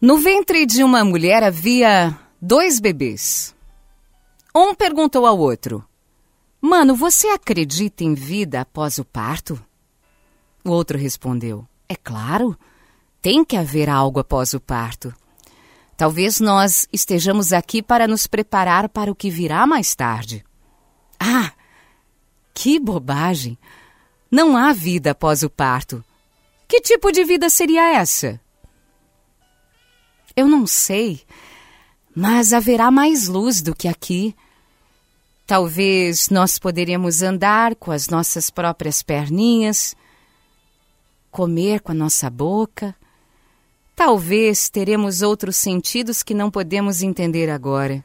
No ventre de uma mulher havia dois bebês. Um perguntou ao outro: Mano, você acredita em vida após o parto? O outro respondeu: É claro, tem que haver algo após o parto. Talvez nós estejamos aqui para nos preparar para o que virá mais tarde. Ah, que bobagem! Não há vida após o parto. Que tipo de vida seria essa? Eu não sei, mas haverá mais luz do que aqui. Talvez nós poderíamos andar com as nossas próprias perninhas, comer com a nossa boca. Talvez teremos outros sentidos que não podemos entender agora.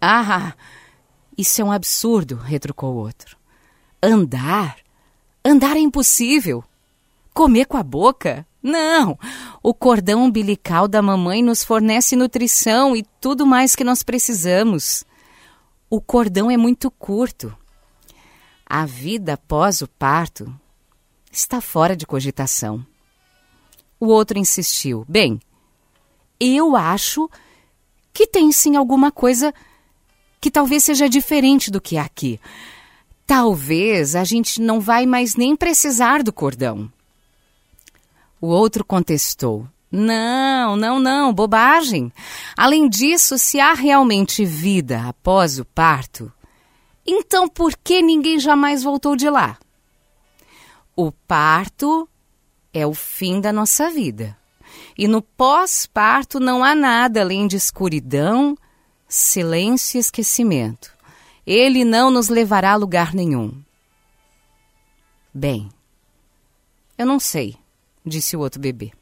Ah, isso é um absurdo, retrucou o outro. Andar? Andar é impossível. Comer com a boca? Não! O cordão umbilical da mamãe nos fornece nutrição e tudo mais que nós precisamos. O cordão é muito curto. A vida após o parto está fora de cogitação. O outro insistiu: Bem, eu acho que tem sim alguma coisa que talvez seja diferente do que é aqui. Talvez a gente não vai mais nem precisar do cordão. O outro contestou: Não, não, não, bobagem. Além disso, se há realmente vida após o parto, então por que ninguém jamais voltou de lá? O parto é o fim da nossa vida. E no pós-parto não há nada além de escuridão, silêncio e esquecimento. Ele não nos levará a lugar nenhum. Bem, eu não sei disse o outro bebê.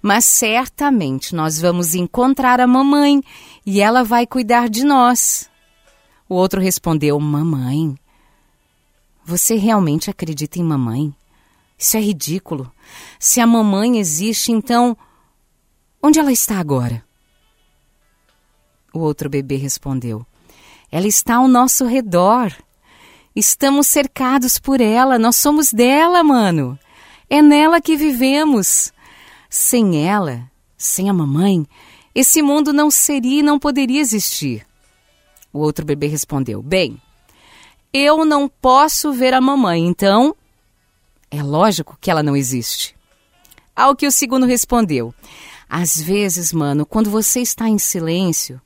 Mas certamente nós vamos encontrar a mamãe e ela vai cuidar de nós. O outro respondeu: Mamãe? Você realmente acredita em mamãe? Isso é ridículo. Se a mamãe existe, então. Onde ela está agora? O outro bebê respondeu: Ela está ao nosso redor. Estamos cercados por ela, nós somos dela, mano. É nela que vivemos. Sem ela, sem a mamãe, esse mundo não seria e não poderia existir. O outro bebê respondeu: Bem, eu não posso ver a mamãe, então é lógico que ela não existe. Ao que o segundo respondeu: Às vezes, mano, quando você está em silêncio,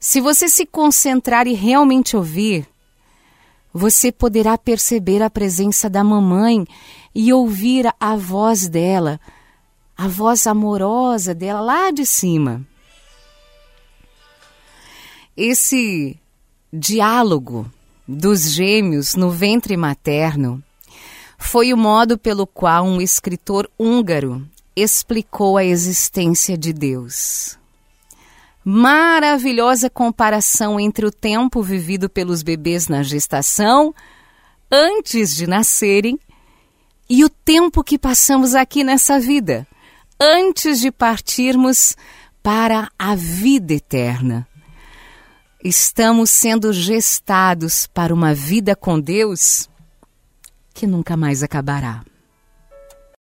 se você se concentrar e realmente ouvir, você poderá perceber a presença da mamãe e ouvir a voz dela, a voz amorosa dela lá de cima. Esse diálogo dos gêmeos no ventre materno foi o modo pelo qual um escritor húngaro explicou a existência de Deus. Maravilhosa comparação entre o tempo vivido pelos bebês na gestação, antes de nascerem, e o tempo que passamos aqui nessa vida, antes de partirmos para a vida eterna. Estamos sendo gestados para uma vida com Deus que nunca mais acabará.